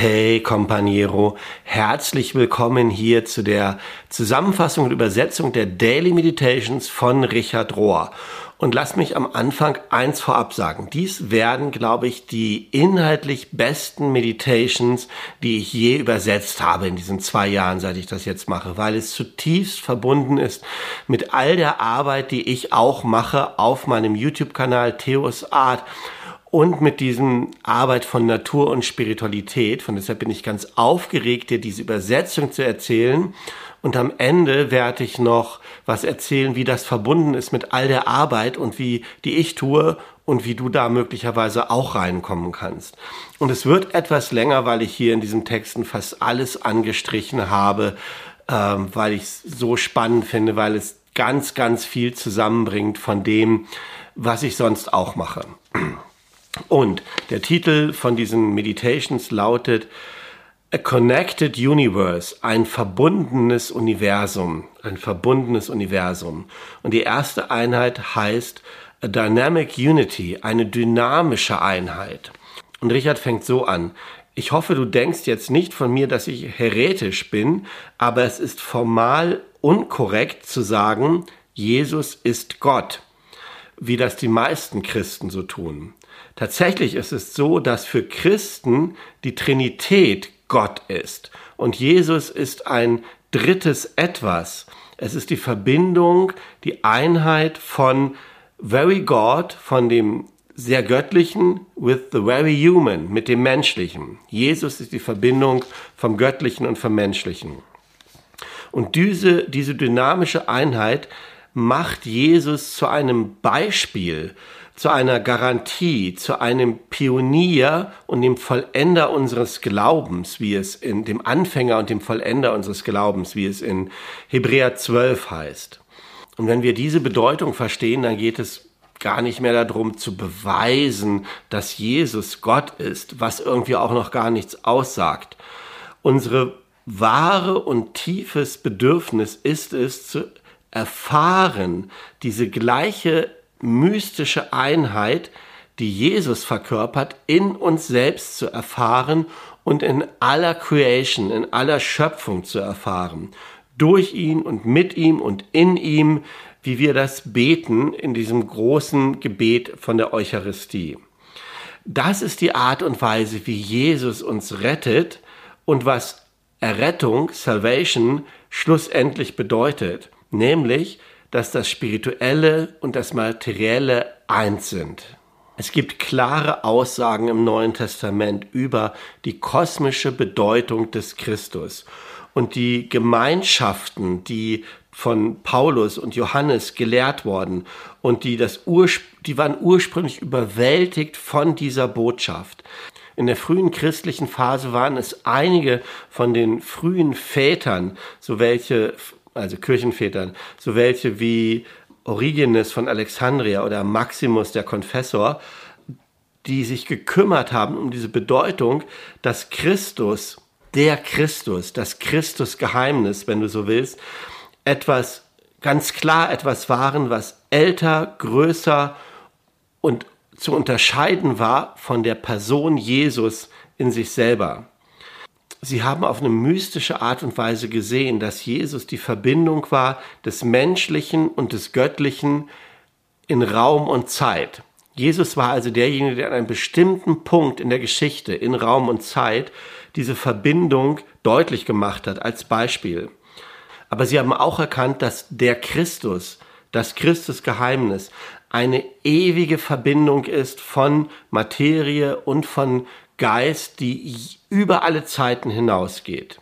Hey Companiero, herzlich willkommen hier zu der Zusammenfassung und Übersetzung der Daily Meditations von Richard Rohr. Und lasst mich am Anfang eins vorab sagen. Dies werden, glaube ich, die inhaltlich besten Meditations, die ich je übersetzt habe in diesen zwei Jahren, seit ich das jetzt mache, weil es zutiefst verbunden ist mit all der Arbeit, die ich auch mache auf meinem YouTube-Kanal Theos Art und mit diesem Arbeit von Natur und Spiritualität. Von deshalb bin ich ganz aufgeregt, dir diese Übersetzung zu erzählen. Und am Ende werde ich noch was erzählen, wie das verbunden ist mit all der Arbeit und wie die ich tue und wie du da möglicherweise auch reinkommen kannst. Und es wird etwas länger, weil ich hier in diesen Texten fast alles angestrichen habe, ähm, weil ich es so spannend finde, weil es ganz, ganz viel zusammenbringt von dem, was ich sonst auch mache. Und der Titel von diesen Meditations lautet A Connected Universe, ein verbundenes Universum, ein verbundenes Universum. Und die erste Einheit heißt A Dynamic Unity, eine dynamische Einheit. Und Richard fängt so an. Ich hoffe, du denkst jetzt nicht von mir, dass ich heretisch bin, aber es ist formal unkorrekt zu sagen, Jesus ist Gott, wie das die meisten Christen so tun. Tatsächlich ist es so, dass für Christen die Trinität Gott ist und Jesus ist ein drittes Etwas. Es ist die Verbindung, die Einheit von very God, von dem sehr göttlichen with the very human, mit dem menschlichen. Jesus ist die Verbindung vom göttlichen und vom menschlichen. Und diese, diese dynamische Einheit macht Jesus zu einem Beispiel zu einer Garantie, zu einem Pionier und dem Vollender unseres Glaubens, wie es in dem Anfänger und dem Vollender unseres Glaubens, wie es in Hebräer 12 heißt. Und wenn wir diese Bedeutung verstehen, dann geht es gar nicht mehr darum zu beweisen, dass Jesus Gott ist, was irgendwie auch noch gar nichts aussagt. Unsere wahre und tiefes Bedürfnis ist es zu erfahren, diese gleiche mystische Einheit, die Jesus verkörpert, in uns selbst zu erfahren und in aller Creation, in aller Schöpfung zu erfahren. Durch ihn und mit ihm und in ihm, wie wir das beten in diesem großen Gebet von der Eucharistie. Das ist die Art und Weise, wie Jesus uns rettet und was Errettung, Salvation, schlussendlich bedeutet, nämlich, dass das Spirituelle und das Materielle eins sind. Es gibt klare Aussagen im Neuen Testament über die kosmische Bedeutung des Christus. Und die Gemeinschaften, die von Paulus und Johannes gelehrt worden und die, das Urspr die waren ursprünglich überwältigt von dieser Botschaft. In der frühen christlichen Phase waren es einige von den frühen Vätern, so welche also Kirchenvätern, so welche wie Origenes von Alexandria oder Maximus der Konfessor, die sich gekümmert haben um diese Bedeutung, dass Christus, der Christus, das Christusgeheimnis, wenn du so willst, etwas ganz klar etwas waren, was älter, größer und zu unterscheiden war von der Person Jesus in sich selber. Sie haben auf eine mystische Art und Weise gesehen, dass Jesus die Verbindung war des Menschlichen und des Göttlichen in Raum und Zeit. Jesus war also derjenige, der an einem bestimmten Punkt in der Geschichte, in Raum und Zeit, diese Verbindung deutlich gemacht hat, als Beispiel. Aber sie haben auch erkannt, dass der Christus, das Christusgeheimnis, eine ewige Verbindung ist von Materie und von Geist, die über alle Zeiten hinausgeht.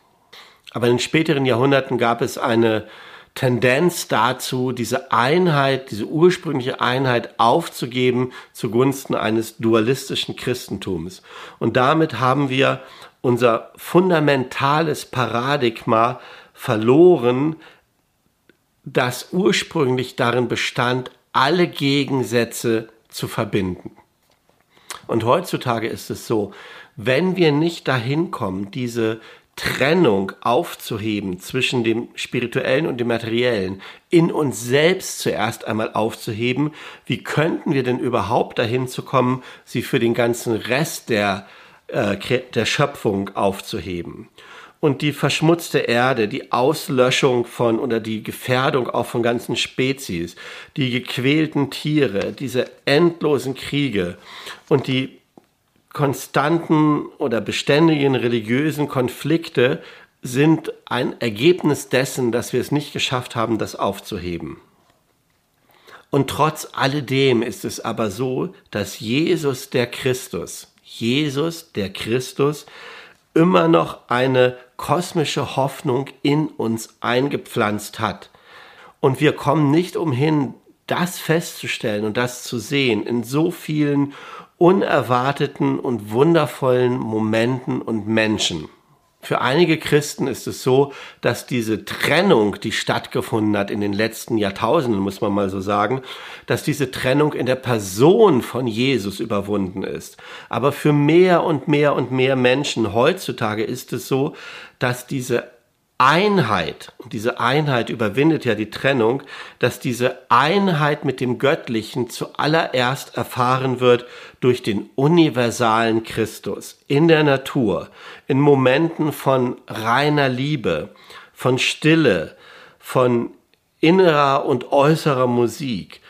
Aber in späteren Jahrhunderten gab es eine Tendenz dazu, diese Einheit, diese ursprüngliche Einheit aufzugeben zugunsten eines dualistischen Christentums. Und damit haben wir unser fundamentales Paradigma verloren, das ursprünglich darin bestand, alle Gegensätze zu verbinden. Und heutzutage ist es so, wenn wir nicht dahin kommen, diese Trennung aufzuheben zwischen dem spirituellen und dem materiellen, in uns selbst zuerst einmal aufzuheben, wie könnten wir denn überhaupt dahin zu kommen, sie für den ganzen Rest der äh, der Schöpfung aufzuheben. Und die verschmutzte Erde, die Auslöschung von oder die Gefährdung auch von ganzen Spezies, die gequälten Tiere, diese endlosen Kriege und die konstanten oder beständigen religiösen Konflikte sind ein Ergebnis dessen, dass wir es nicht geschafft haben, das aufzuheben. Und trotz alledem ist es aber so, dass Jesus der Christus, Jesus der Christus, immer noch eine kosmische Hoffnung in uns eingepflanzt hat. Und wir kommen nicht umhin, das festzustellen und das zu sehen in so vielen unerwarteten und wundervollen Momenten und Menschen. Für einige Christen ist es so, dass diese Trennung, die stattgefunden hat in den letzten Jahrtausenden, muss man mal so sagen, dass diese Trennung in der Person von Jesus überwunden ist. Aber für mehr und mehr und mehr Menschen heutzutage ist es so, dass diese Einheit, und diese Einheit überwindet ja die Trennung, dass diese Einheit mit dem Göttlichen zuallererst erfahren wird durch den universalen Christus in der Natur, in Momenten von reiner Liebe, von Stille, von innerer und äußerer Musik,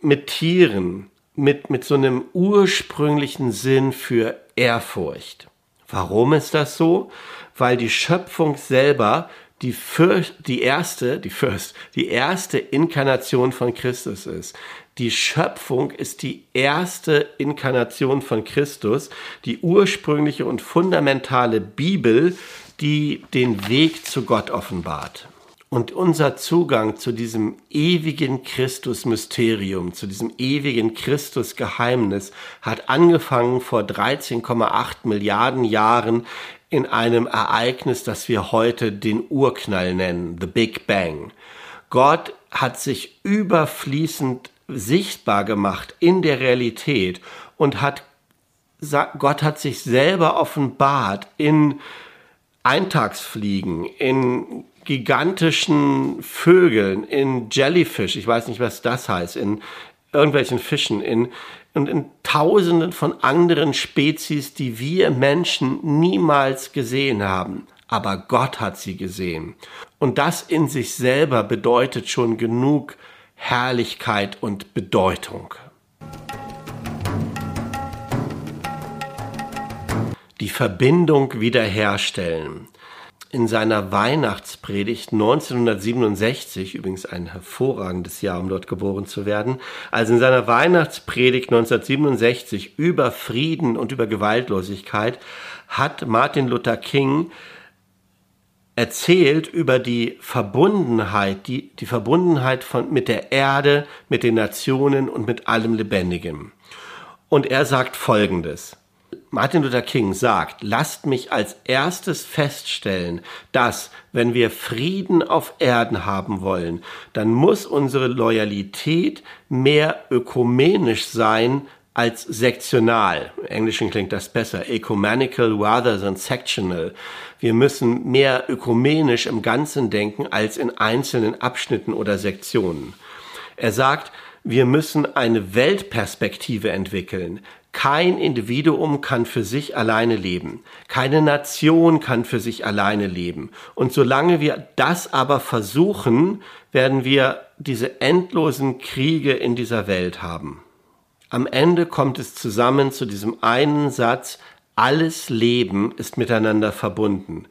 mit Tieren, mit, mit so einem ursprünglichen Sinn für Ehrfurcht. Warum ist das so? weil die Schöpfung selber die, die erste, die First, die erste Inkarnation von Christus ist. Die Schöpfung ist die erste Inkarnation von Christus, die ursprüngliche und fundamentale Bibel, die den Weg zu Gott offenbart. Und unser Zugang zu diesem ewigen Christus-Mysterium, zu diesem ewigen Christus-Geheimnis hat angefangen vor 13,8 Milliarden Jahren in einem Ereignis, das wir heute den Urknall nennen, the Big Bang. Gott hat sich überfließend sichtbar gemacht in der Realität und hat Gott hat sich selber offenbart in Eintagsfliegen, in gigantischen Vögeln, in Jellyfish, ich weiß nicht, was das heißt, in irgendwelchen Fischen, in und in tausenden von anderen Spezies, die wir Menschen niemals gesehen haben. Aber Gott hat sie gesehen. Und das in sich selber bedeutet schon genug Herrlichkeit und Bedeutung. Die Verbindung wiederherstellen in seiner Weihnachtspredigt 1967, übrigens ein hervorragendes Jahr, um dort geboren zu werden, also in seiner Weihnachtspredigt 1967 über Frieden und über Gewaltlosigkeit hat Martin Luther King erzählt über die Verbundenheit, die, die Verbundenheit von, mit der Erde, mit den Nationen und mit allem Lebendigem. Und er sagt Folgendes. Martin Luther King sagt, lasst mich als erstes feststellen, dass, wenn wir Frieden auf Erden haben wollen, dann muss unsere Loyalität mehr ökumenisch sein als sektional. Im Englischen klingt das besser. Ecumenical rather than sectional. Wir müssen mehr ökumenisch im Ganzen denken als in einzelnen Abschnitten oder Sektionen. Er sagt, wir müssen eine Weltperspektive entwickeln. Kein Individuum kann für sich alleine leben. Keine Nation kann für sich alleine leben. Und solange wir das aber versuchen, werden wir diese endlosen Kriege in dieser Welt haben. Am Ende kommt es zusammen zu diesem einen Satz, alles Leben ist miteinander verbunden.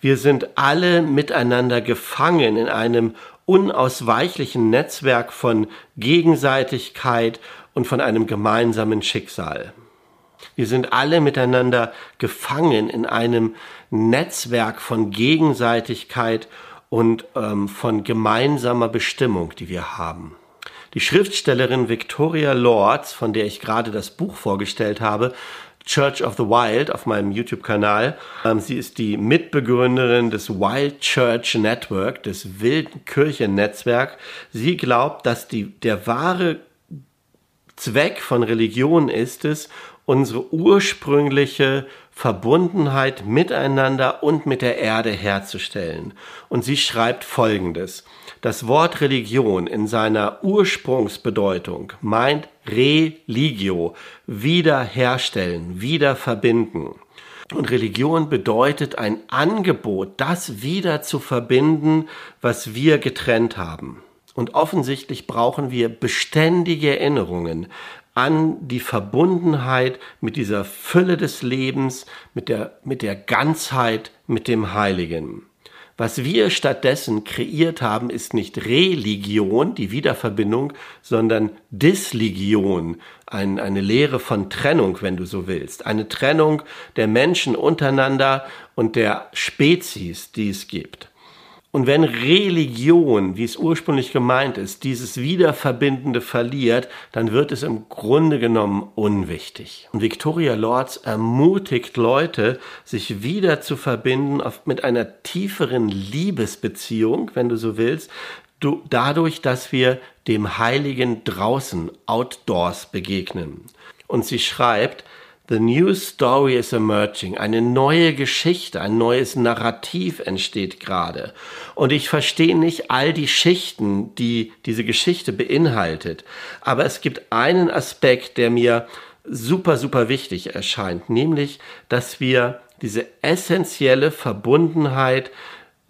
Wir sind alle miteinander gefangen in einem unausweichlichen Netzwerk von Gegenseitigkeit und von einem gemeinsamen Schicksal. Wir sind alle miteinander gefangen in einem Netzwerk von Gegenseitigkeit und ähm, von gemeinsamer Bestimmung, die wir haben. Die Schriftstellerin Victoria Lords, von der ich gerade das Buch vorgestellt habe, Church of the Wild auf meinem YouTube-Kanal. Ähm, sie ist die Mitbegründerin des Wild Church Network, des wilden Kirchennetzwerk. Sie glaubt, dass die, der wahre Zweck von Religion ist es, unsere ursprüngliche Verbundenheit miteinander und mit der Erde herzustellen. Und sie schreibt Folgendes. Das Wort Religion in seiner Ursprungsbedeutung meint religio, wiederherstellen, wieder verbinden. Und Religion bedeutet ein Angebot, das wieder zu verbinden, was wir getrennt haben. Und offensichtlich brauchen wir beständige Erinnerungen an die Verbundenheit mit dieser Fülle des Lebens, mit der, mit der Ganzheit, mit dem Heiligen. Was wir stattdessen kreiert haben, ist nicht Religion, die Wiederverbindung, sondern Dislegion, ein, eine Lehre von Trennung, wenn du so willst. Eine Trennung der Menschen untereinander und der Spezies, die es gibt. Und wenn Religion, wie es ursprünglich gemeint ist, dieses Wiederverbindende verliert, dann wird es im Grunde genommen unwichtig. Und Victoria Lords ermutigt Leute, sich wieder zu verbinden mit einer tieferen Liebesbeziehung, wenn du so willst, du, dadurch, dass wir dem Heiligen draußen, outdoors begegnen. Und sie schreibt, The new story is emerging. Eine neue Geschichte, ein neues Narrativ entsteht gerade. Und ich verstehe nicht all die Schichten, die diese Geschichte beinhaltet. Aber es gibt einen Aspekt, der mir super, super wichtig erscheint, nämlich, dass wir diese essentielle Verbundenheit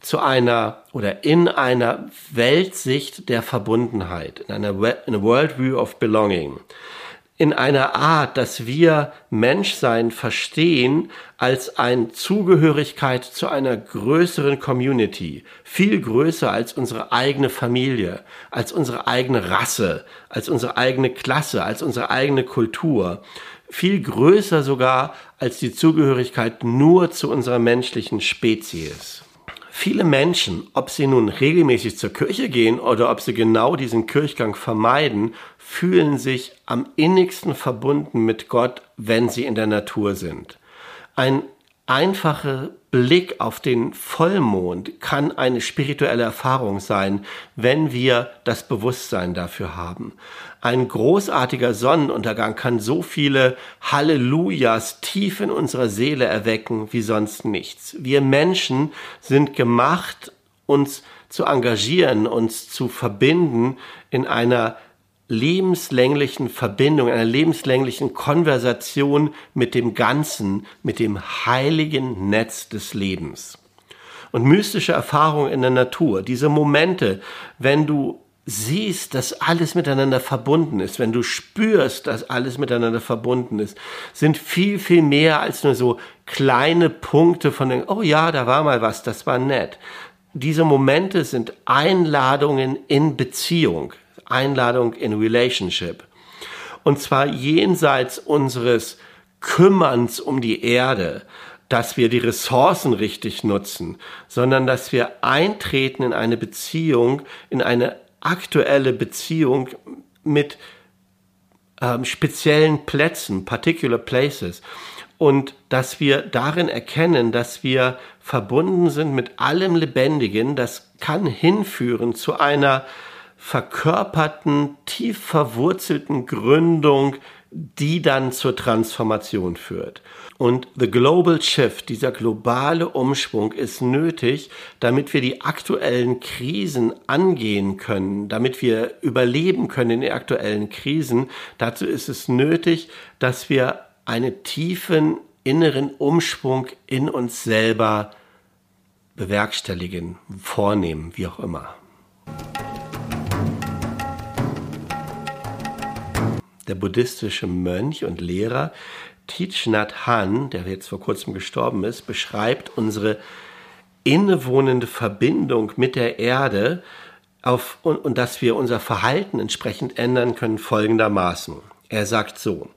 zu einer oder in einer Weltsicht der Verbundenheit, in einer, in a World View of Belonging, in einer Art, dass wir Menschsein verstehen als eine Zugehörigkeit zu einer größeren Community, viel größer als unsere eigene Familie, als unsere eigene Rasse, als unsere eigene Klasse, als unsere eigene Kultur, viel größer sogar als die Zugehörigkeit nur zu unserer menschlichen Spezies. Viele Menschen, ob sie nun regelmäßig zur Kirche gehen oder ob sie genau diesen Kirchgang vermeiden, fühlen sich am innigsten verbunden mit Gott, wenn sie in der Natur sind. Ein einfacher Blick auf den Vollmond kann eine spirituelle Erfahrung sein, wenn wir das Bewusstsein dafür haben. Ein großartiger Sonnenuntergang kann so viele Hallelujahs tief in unserer Seele erwecken wie sonst nichts. Wir Menschen sind gemacht, uns zu engagieren, uns zu verbinden in einer lebenslänglichen Verbindung, einer lebenslänglichen Konversation mit dem Ganzen, mit dem heiligen Netz des Lebens. Und mystische Erfahrungen in der Natur, diese Momente, wenn du siehst, dass alles miteinander verbunden ist, wenn du spürst, dass alles miteinander verbunden ist, sind viel, viel mehr als nur so kleine Punkte von, den, oh ja, da war mal was, das war nett. Diese Momente sind Einladungen in Beziehung. Einladung in Relationship. Und zwar jenseits unseres Kümmerns um die Erde, dass wir die Ressourcen richtig nutzen, sondern dass wir eintreten in eine Beziehung, in eine aktuelle Beziehung mit ähm, speziellen Plätzen, particular places. Und dass wir darin erkennen, dass wir verbunden sind mit allem Lebendigen, das kann hinführen zu einer verkörperten, tief verwurzelten Gründung, die dann zur Transformation führt. Und the global shift, dieser globale Umschwung ist nötig, damit wir die aktuellen Krisen angehen können, damit wir überleben können in den aktuellen Krisen. Dazu ist es nötig, dass wir einen tiefen inneren Umschwung in uns selber bewerkstelligen, vornehmen, wie auch immer. Der buddhistische Mönch und Lehrer Thich Nhat Hanh, der jetzt vor kurzem gestorben ist, beschreibt unsere innewohnende Verbindung mit der Erde auf, und, und dass wir unser Verhalten entsprechend ändern können folgendermaßen. Er sagt so,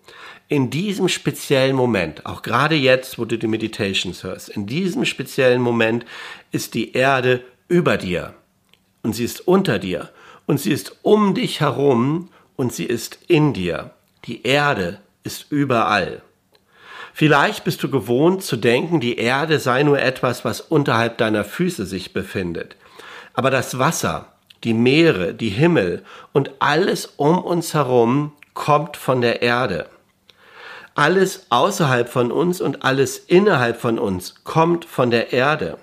in diesem speziellen Moment, auch gerade jetzt, wo du die Meditations hörst, in diesem speziellen Moment ist die Erde über dir und sie ist unter dir und sie ist um dich herum und sie ist in dir. Die Erde ist überall. Vielleicht bist du gewohnt zu denken, die Erde sei nur etwas, was unterhalb deiner Füße sich befindet. Aber das Wasser, die Meere, die Himmel und alles um uns herum kommt von der Erde. Alles außerhalb von uns und alles innerhalb von uns kommt von der Erde.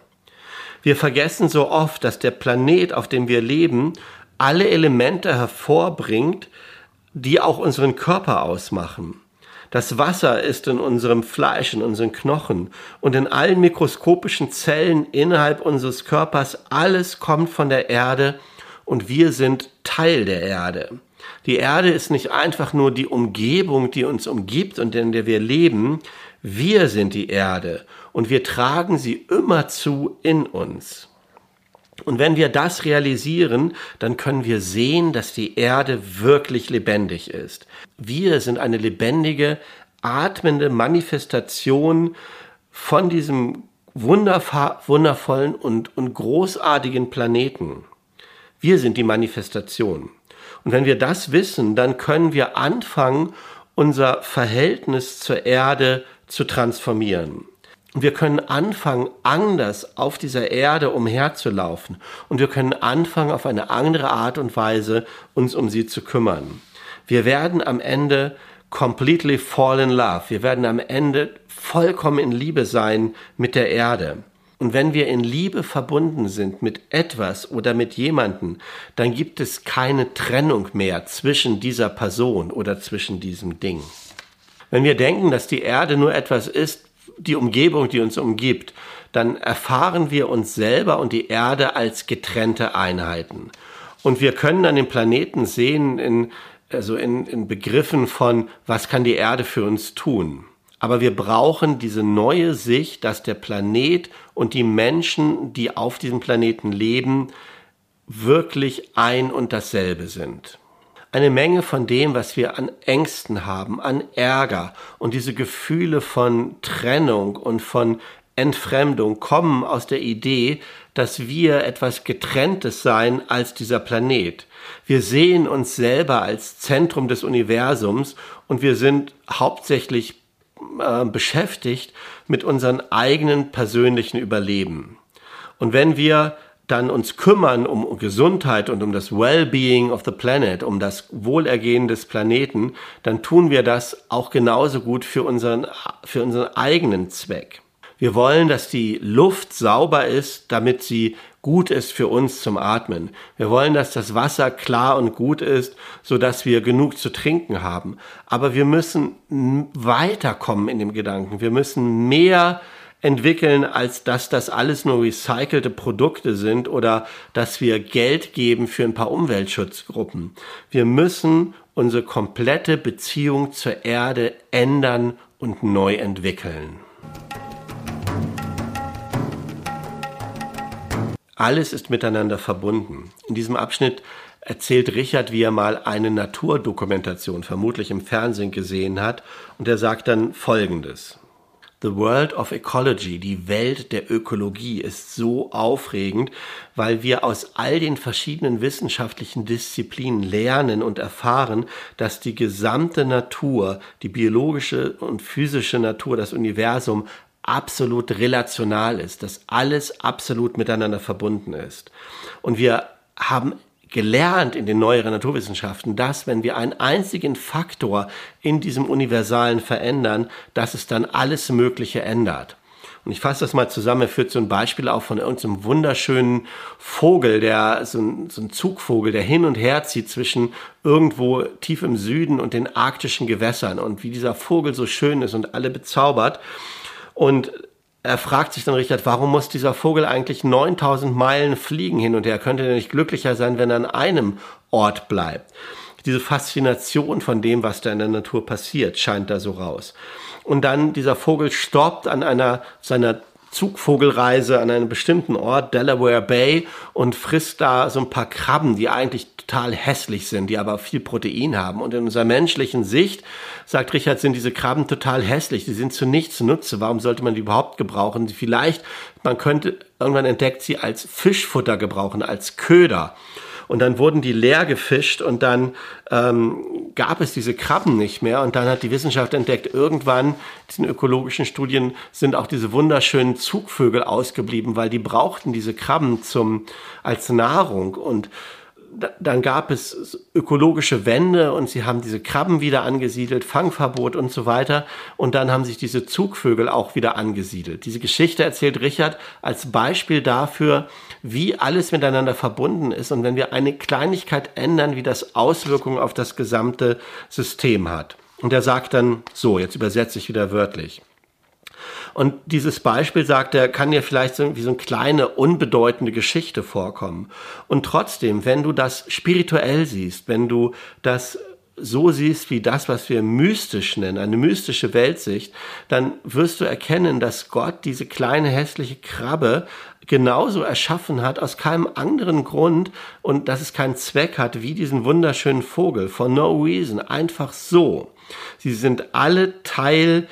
Wir vergessen so oft, dass der Planet, auf dem wir leben, alle Elemente hervorbringt, die auch unseren Körper ausmachen. Das Wasser ist in unserem Fleisch, in unseren Knochen und in allen mikroskopischen Zellen innerhalb unseres Körpers. Alles kommt von der Erde und wir sind Teil der Erde. Die Erde ist nicht einfach nur die Umgebung, die uns umgibt und in der wir leben. Wir sind die Erde und wir tragen sie immerzu in uns. Und wenn wir das realisieren, dann können wir sehen, dass die Erde wirklich lebendig ist. Wir sind eine lebendige, atmende Manifestation von diesem wundervollen und, und großartigen Planeten. Wir sind die Manifestation. Und wenn wir das wissen, dann können wir anfangen, unser Verhältnis zur Erde zu transformieren. Wir können anfangen, anders auf dieser Erde umherzulaufen. Und wir können anfangen, auf eine andere Art und Weise uns um sie zu kümmern. Wir werden am Ende completely fall in love. Wir werden am Ende vollkommen in Liebe sein mit der Erde. Und wenn wir in Liebe verbunden sind mit etwas oder mit jemanden, dann gibt es keine Trennung mehr zwischen dieser Person oder zwischen diesem Ding. Wenn wir denken, dass die Erde nur etwas ist, die Umgebung, die uns umgibt, dann erfahren wir uns selber und die Erde als getrennte Einheiten. Und wir können dann den Planeten sehen in, also in, in Begriffen von, was kann die Erde für uns tun? Aber wir brauchen diese neue Sicht, dass der Planet und die Menschen, die auf diesem Planeten leben, wirklich ein und dasselbe sind eine Menge von dem, was wir an Ängsten haben, an Ärger und diese Gefühle von Trennung und von Entfremdung kommen aus der Idee, dass wir etwas getrenntes sein als dieser Planet. Wir sehen uns selber als Zentrum des Universums und wir sind hauptsächlich äh, beschäftigt mit unseren eigenen persönlichen Überleben. Und wenn wir dann uns kümmern um Gesundheit und um das Well-being of the planet, um das Wohlergehen des Planeten, dann tun wir das auch genauso gut für unseren, für unseren eigenen Zweck. Wir wollen, dass die Luft sauber ist, damit sie gut ist für uns zum Atmen. Wir wollen, dass das Wasser klar und gut ist, so dass wir genug zu trinken haben. Aber wir müssen weiterkommen in dem Gedanken. Wir müssen mehr entwickeln, als dass das alles nur recycelte Produkte sind oder dass wir Geld geben für ein paar Umweltschutzgruppen. Wir müssen unsere komplette Beziehung zur Erde ändern und neu entwickeln. Alles ist miteinander verbunden. In diesem Abschnitt erzählt Richard, wie er mal eine Naturdokumentation vermutlich im Fernsehen gesehen hat und er sagt dann Folgendes. The World of Ecology, die Welt der Ökologie, ist so aufregend, weil wir aus all den verschiedenen wissenschaftlichen Disziplinen lernen und erfahren, dass die gesamte Natur, die biologische und physische Natur, das Universum absolut relational ist, dass alles absolut miteinander verbunden ist. Und wir haben gelernt in den neueren Naturwissenschaften, dass wenn wir einen einzigen Faktor in diesem Universalen verändern, dass es dann alles Mögliche ändert. Und ich fasse das mal zusammen, er führt so ein Beispiel auf von irgendeinem wunderschönen Vogel, der, so ein, so ein Zugvogel, der hin und her zieht zwischen irgendwo tief im Süden und den arktischen Gewässern und wie dieser Vogel so schön ist und alle bezaubert. Und er fragt sich dann Richard, warum muss dieser Vogel eigentlich 9000 Meilen fliegen hin und her? Könnte er nicht glücklicher sein, wenn er an einem Ort bleibt? Diese Faszination von dem, was da in der Natur passiert, scheint da so raus. Und dann dieser Vogel stoppt an einer seiner Zugvogelreise an einem bestimmten Ort, Delaware Bay, und frisst da so ein paar Krabben, die eigentlich total hässlich sind, die aber viel Protein haben. Und in unserer menschlichen Sicht, sagt Richard, sind diese Krabben total hässlich. Die sind zu nichts Nutze. Warum sollte man die überhaupt gebrauchen? Vielleicht, man könnte irgendwann entdeckt sie als Fischfutter gebrauchen, als Köder. Und dann wurden die leer gefischt und dann ähm, gab es diese Krabben nicht mehr. Und dann hat die Wissenschaft entdeckt, irgendwann, diesen ökologischen Studien, sind auch diese wunderschönen Zugvögel ausgeblieben, weil die brauchten diese Krabben zum, als Nahrung. Und dann gab es ökologische Wende und sie haben diese Krabben wieder angesiedelt, Fangverbot und so weiter. Und dann haben sich diese Zugvögel auch wieder angesiedelt. Diese Geschichte erzählt Richard als Beispiel dafür, wie alles miteinander verbunden ist und wenn wir eine Kleinigkeit ändern, wie das Auswirkungen auf das gesamte System hat. Und er sagt dann so, jetzt übersetze ich wieder wörtlich. Und dieses Beispiel, sagt er, kann dir vielleicht so, wie so eine kleine, unbedeutende Geschichte vorkommen. Und trotzdem, wenn du das spirituell siehst, wenn du das so siehst wie das, was wir mystisch nennen, eine mystische Weltsicht, dann wirst du erkennen, dass Gott diese kleine hässliche Krabbe genauso erschaffen hat aus keinem anderen Grund und dass es keinen Zweck hat wie diesen wunderschönen Vogel. For no reason. Einfach so. Sie sind alle Teil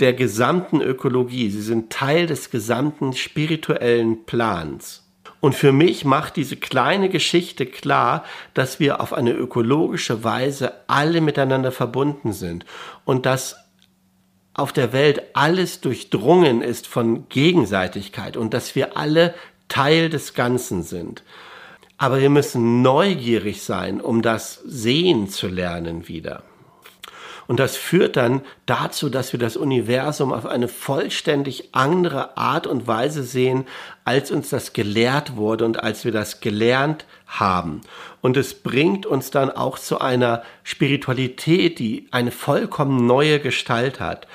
der gesamten Ökologie. Sie sind Teil des gesamten spirituellen Plans. Und für mich macht diese kleine Geschichte klar, dass wir auf eine ökologische Weise alle miteinander verbunden sind und dass auf der Welt alles durchdrungen ist von Gegenseitigkeit und dass wir alle Teil des Ganzen sind. Aber wir müssen neugierig sein, um das sehen zu lernen wieder. Und das führt dann dazu, dass wir das Universum auf eine vollständig andere Art und Weise sehen, als uns das gelehrt wurde und als wir das gelernt haben. Und es bringt uns dann auch zu einer Spiritualität, die eine vollkommen neue Gestalt hat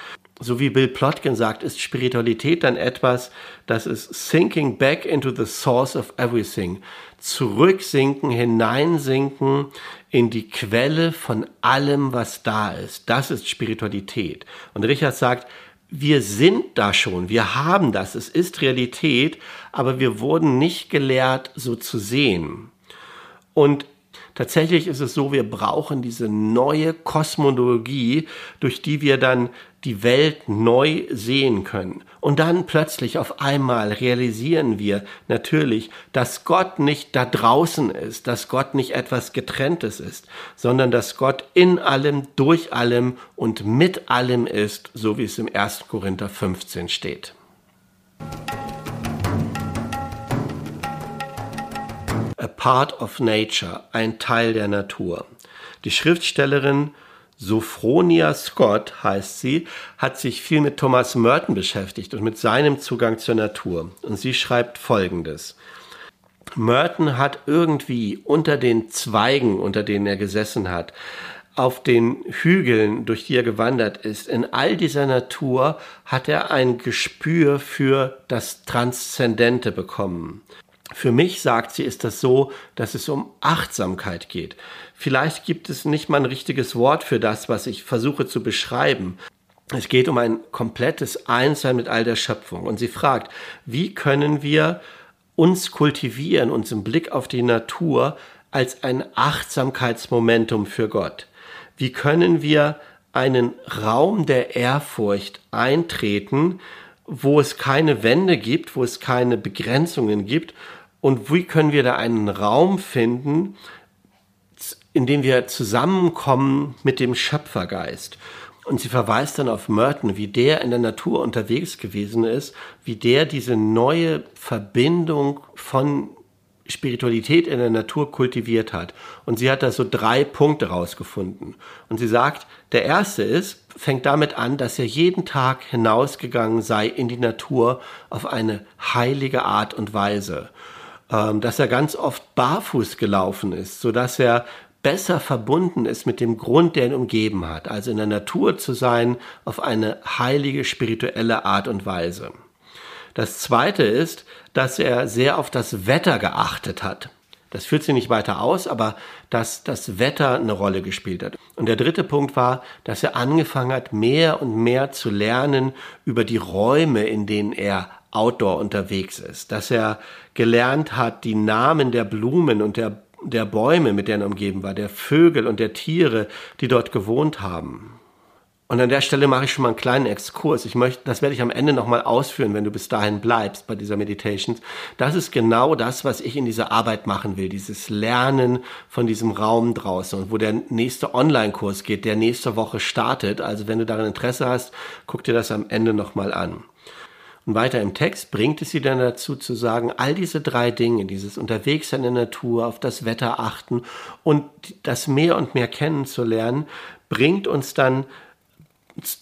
so wie Bill Plotkin sagt, ist Spiritualität dann etwas, das ist sinking back into the source of everything. Zurücksinken, hineinsinken in die Quelle von allem, was da ist. Das ist Spiritualität. Und Richard sagt, wir sind da schon, wir haben das, es ist Realität, aber wir wurden nicht gelehrt, so zu sehen. Und tatsächlich ist es so, wir brauchen diese neue Kosmologie, durch die wir dann die Welt neu sehen können. Und dann plötzlich auf einmal realisieren wir natürlich, dass Gott nicht da draußen ist, dass Gott nicht etwas Getrenntes ist, sondern dass Gott in allem, durch allem und mit allem ist, so wie es im 1. Korinther 15 steht. A part of nature, ein Teil der Natur. Die Schriftstellerin Sophronia Scott heißt sie, hat sich viel mit Thomas Merton beschäftigt und mit seinem Zugang zur Natur. Und sie schreibt Folgendes. Merton hat irgendwie unter den Zweigen, unter denen er gesessen hat, auf den Hügeln, durch die er gewandert ist, in all dieser Natur hat er ein Gespür für das Transzendente bekommen. Für mich, sagt sie, ist das so, dass es um Achtsamkeit geht. Vielleicht gibt es nicht mal ein richtiges Wort für das, was ich versuche zu beschreiben. Es geht um ein komplettes Einssein mit all der Schöpfung. Und sie fragt, wie können wir uns kultivieren, uns im Blick auf die Natur als ein Achtsamkeitsmomentum für Gott? Wie können wir einen Raum der Ehrfurcht eintreten, wo es keine Wände gibt, wo es keine Begrenzungen gibt und wie können wir da einen Raum finden, in dem wir zusammenkommen mit dem Schöpfergeist. Und sie verweist dann auf Merton, wie der in der Natur unterwegs gewesen ist, wie der diese neue Verbindung von Spiritualität in der Natur kultiviert hat. Und sie hat da so drei Punkte rausgefunden. Und sie sagt, der erste ist, fängt damit an, dass er jeden Tag hinausgegangen sei in die Natur auf eine heilige Art und Weise. Ähm, dass er ganz oft barfuß gelaufen ist, so dass er besser verbunden ist mit dem Grund, der ihn umgeben hat, also in der Natur zu sein auf eine heilige spirituelle Art und Weise. Das zweite ist, dass er sehr auf das Wetter geachtet hat. Das führt sie nicht weiter aus, aber dass das Wetter eine Rolle gespielt hat. Und der dritte Punkt war, dass er angefangen hat, mehr und mehr zu lernen über die Räume, in denen er outdoor unterwegs ist, dass er gelernt hat, die Namen der Blumen und der, der Bäume, mit denen er umgeben war, der Vögel und der Tiere, die dort gewohnt haben. Und an der Stelle mache ich schon mal einen kleinen Exkurs. Ich möchte, das werde ich am Ende nochmal ausführen, wenn du bis dahin bleibst bei dieser Meditation. Das ist genau das, was ich in dieser Arbeit machen will. Dieses Lernen von diesem Raum draußen und wo der nächste Online-Kurs geht, der nächste Woche startet. Also wenn du daran Interesse hast, guck dir das am Ende nochmal an. Und weiter im Text bringt es sie dann dazu zu sagen, all diese drei Dinge, dieses Unterwegssein in der Natur, auf das Wetter achten und das mehr und mehr kennenzulernen, bringt uns dann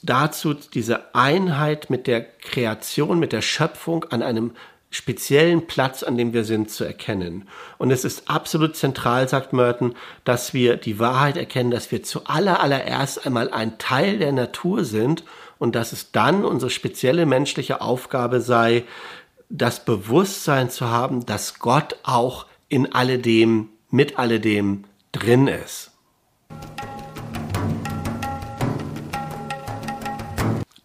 dazu, diese Einheit mit der Kreation, mit der Schöpfung an einem speziellen Platz, an dem wir sind, zu erkennen. Und es ist absolut zentral, sagt Merton, dass wir die Wahrheit erkennen, dass wir zu allererst einmal ein Teil der Natur sind und dass es dann unsere spezielle menschliche Aufgabe sei, das Bewusstsein zu haben, dass Gott auch in alledem, mit alledem drin ist.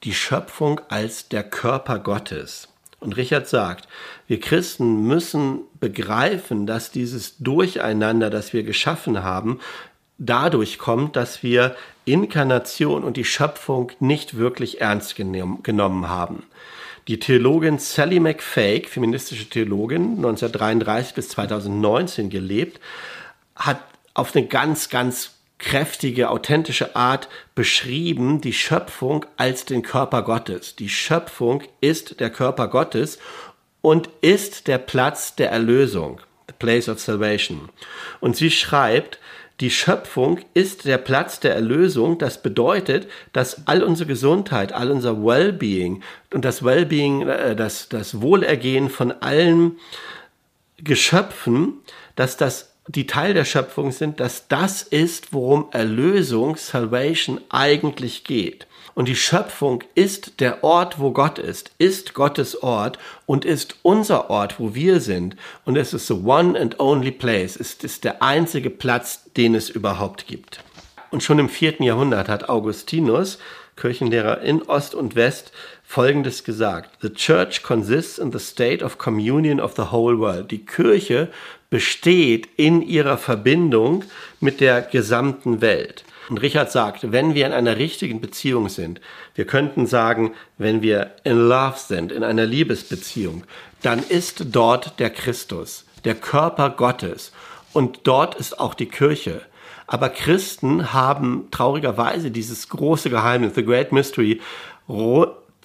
Die Schöpfung als der Körper Gottes. Und Richard sagt, wir Christen müssen begreifen, dass dieses Durcheinander, das wir geschaffen haben, dadurch kommt, dass wir Inkarnation und die Schöpfung nicht wirklich ernst genommen haben. Die Theologin Sally McFake, feministische Theologin, 1933 bis 2019 gelebt, hat auf eine ganz, ganz kräftige, authentische Art beschrieben die Schöpfung als den Körper Gottes. Die Schöpfung ist der Körper Gottes und ist der Platz der Erlösung, the place of salvation. Und sie schreibt, die Schöpfung ist der Platz der Erlösung. Das bedeutet, dass all unsere Gesundheit, all unser Wellbeing und das Wellbeing, äh, das, das Wohlergehen von allen Geschöpfen, dass das die Teil der Schöpfung sind, dass das ist, worum Erlösung, Salvation eigentlich geht. Und die Schöpfung ist der Ort, wo Gott ist, ist Gottes Ort und ist unser Ort, wo wir sind. Und es ist the one and only place. Es ist der einzige Platz, den es überhaupt gibt. Und schon im vierten Jahrhundert hat Augustinus, Kirchenlehrer in Ost und West, Folgendes gesagt. The Church consists in the state of communion of the whole world. Die Kirche besteht in ihrer Verbindung mit der gesamten Welt. Und Richard sagt, wenn wir in einer richtigen Beziehung sind, wir könnten sagen, wenn wir in Love sind, in einer Liebesbeziehung, dann ist dort der Christus, der Körper Gottes. Und dort ist auch die Kirche. Aber Christen haben traurigerweise dieses große Geheimnis, the great mystery,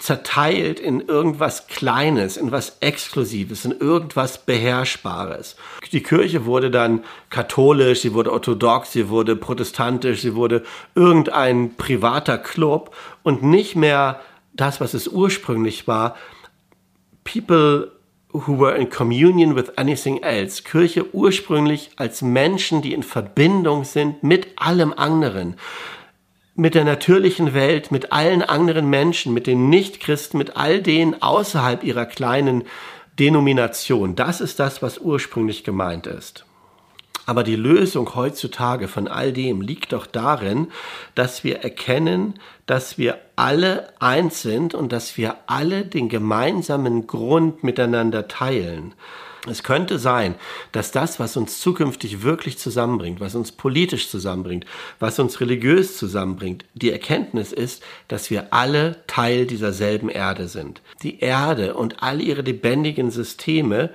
zerteilt in irgendwas Kleines, in was Exklusives, in irgendwas Beherrschbares. Die Kirche wurde dann katholisch, sie wurde orthodox, sie wurde protestantisch, sie wurde irgendein privater Club und nicht mehr das, was es ursprünglich war. People who were in communion with anything else. Kirche ursprünglich als Menschen, die in Verbindung sind mit allem anderen mit der natürlichen Welt, mit allen anderen Menschen, mit den Nichtchristen, mit all denen außerhalb ihrer kleinen Denomination. Das ist das, was ursprünglich gemeint ist. Aber die Lösung heutzutage von all dem liegt doch darin, dass wir erkennen, dass wir alle eins sind und dass wir alle den gemeinsamen Grund miteinander teilen. Es könnte sein, dass das, was uns zukünftig wirklich zusammenbringt, was uns politisch zusammenbringt, was uns religiös zusammenbringt, die Erkenntnis ist, dass wir alle Teil dieser selben Erde sind. Die Erde und all ihre lebendigen Systeme,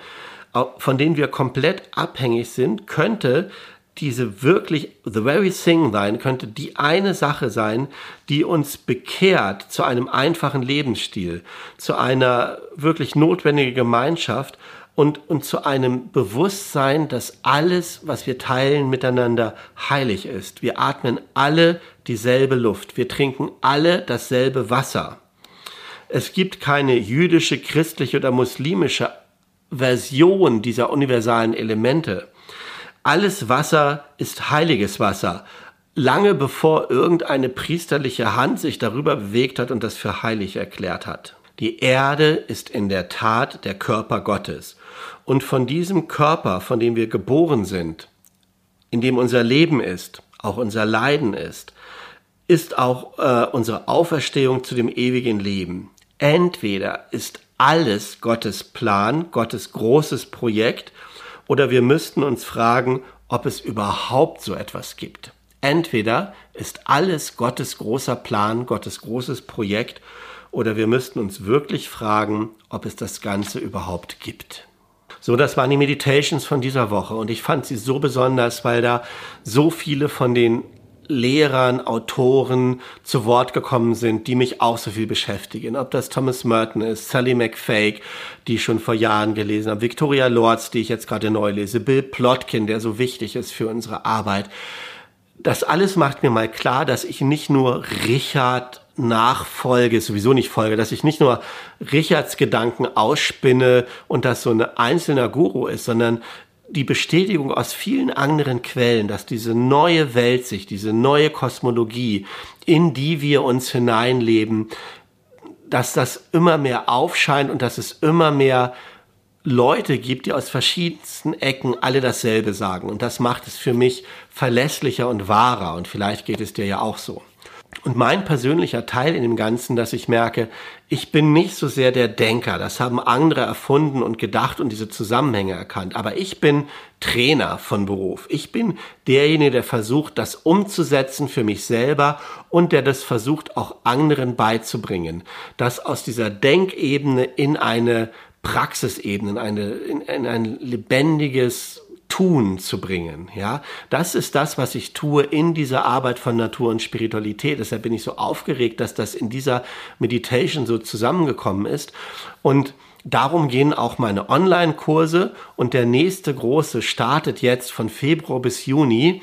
von denen wir komplett abhängig sind, könnte diese wirklich, the very thing sein, könnte die eine Sache sein, die uns bekehrt zu einem einfachen Lebensstil, zu einer wirklich notwendigen Gemeinschaft und, und zu einem Bewusstsein, dass alles, was wir teilen miteinander, heilig ist. Wir atmen alle dieselbe Luft. Wir trinken alle dasselbe Wasser. Es gibt keine jüdische, christliche oder muslimische Version dieser universalen Elemente. Alles Wasser ist heiliges Wasser, lange bevor irgendeine priesterliche Hand sich darüber bewegt hat und das für heilig erklärt hat. Die Erde ist in der Tat der Körper Gottes. Und von diesem Körper, von dem wir geboren sind, in dem unser Leben ist, auch unser Leiden ist, ist auch äh, unsere Auferstehung zu dem ewigen Leben. Entweder ist alles Gottes Plan, Gottes großes Projekt, oder wir müssten uns fragen, ob es überhaupt so etwas gibt. Entweder ist alles Gottes großer Plan, Gottes großes Projekt, oder wir müssten uns wirklich fragen, ob es das Ganze überhaupt gibt. So, das waren die Meditations von dieser Woche und ich fand sie so besonders, weil da so viele von den Lehrern, Autoren zu Wort gekommen sind, die mich auch so viel beschäftigen. Ob das Thomas Merton ist, Sally McFake, die ich schon vor Jahren gelesen habe, Victoria Lords, die ich jetzt gerade neu lese, Bill Plotkin, der so wichtig ist für unsere Arbeit. Das alles macht mir mal klar, dass ich nicht nur Richard nachfolge, sowieso nicht folge, dass ich nicht nur Richards Gedanken ausspinne und das so ein einzelner Guru ist, sondern die Bestätigung aus vielen anderen Quellen, dass diese neue Weltsicht, diese neue Kosmologie, in die wir uns hineinleben, dass das immer mehr aufscheint und dass es immer mehr Leute gibt, die aus verschiedensten Ecken alle dasselbe sagen. Und das macht es für mich verlässlicher und wahrer. Und vielleicht geht es dir ja auch so. Und mein persönlicher Teil in dem Ganzen, dass ich merke, ich bin nicht so sehr der Denker. Das haben andere erfunden und gedacht und diese Zusammenhänge erkannt. Aber ich bin Trainer von Beruf. Ich bin derjenige, der versucht, das umzusetzen für mich selber und der das versucht, auch anderen beizubringen. Das aus dieser Denkebene in eine Praxisebene, in, eine, in, in ein lebendiges Tun zu bringen. Ja, das ist das, was ich tue in dieser Arbeit von Natur und Spiritualität. Deshalb bin ich so aufgeregt, dass das in dieser Meditation so zusammengekommen ist. Und darum gehen auch meine Online-Kurse. Und der nächste große startet jetzt von Februar bis Juni.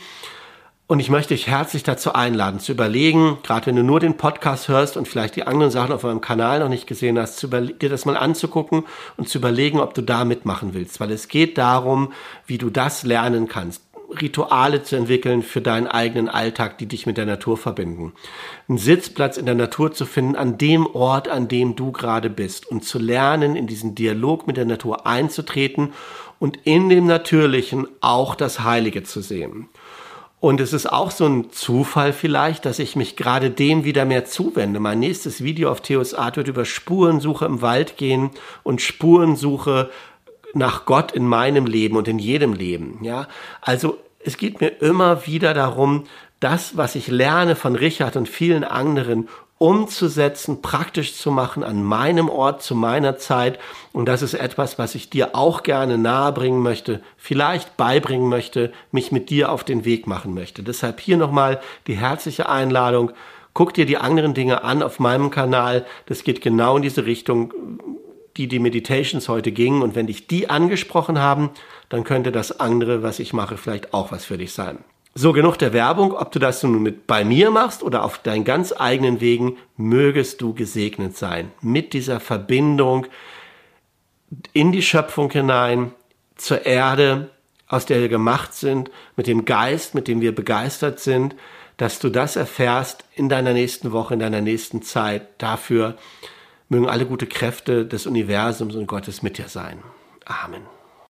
Und ich möchte dich herzlich dazu einladen, zu überlegen, gerade wenn du nur den Podcast hörst und vielleicht die anderen Sachen auf meinem Kanal noch nicht gesehen hast, dir das mal anzugucken und zu überlegen, ob du da mitmachen willst. Weil es geht darum, wie du das lernen kannst. Rituale zu entwickeln für deinen eigenen Alltag, die dich mit der Natur verbinden. Einen Sitzplatz in der Natur zu finden, an dem Ort, an dem du gerade bist und zu lernen, in diesen Dialog mit der Natur einzutreten und in dem Natürlichen auch das Heilige zu sehen. Und es ist auch so ein Zufall vielleicht, dass ich mich gerade dem wieder mehr zuwende. Mein nächstes Video auf Theos Art wird über Spurensuche im Wald gehen und Spurensuche nach Gott in meinem Leben und in jedem Leben. Ja, also es geht mir immer wieder darum, das, was ich lerne von Richard und vielen anderen, umzusetzen, praktisch zu machen an meinem Ort, zu meiner Zeit. Und das ist etwas, was ich dir auch gerne nahebringen möchte, vielleicht beibringen möchte, mich mit dir auf den Weg machen möchte. Deshalb hier nochmal die herzliche Einladung. Guck dir die anderen Dinge an auf meinem Kanal. Das geht genau in diese Richtung, die die Meditations heute gingen. Und wenn dich die angesprochen haben, dann könnte das andere, was ich mache, vielleicht auch was für dich sein. So, genug der Werbung. Ob du das nun mit bei mir machst oder auf deinen ganz eigenen Wegen, mögest du gesegnet sein. Mit dieser Verbindung in die Schöpfung hinein, zur Erde, aus der wir gemacht sind, mit dem Geist, mit dem wir begeistert sind, dass du das erfährst in deiner nächsten Woche, in deiner nächsten Zeit. Dafür mögen alle gute Kräfte des Universums und Gottes mit dir sein. Amen.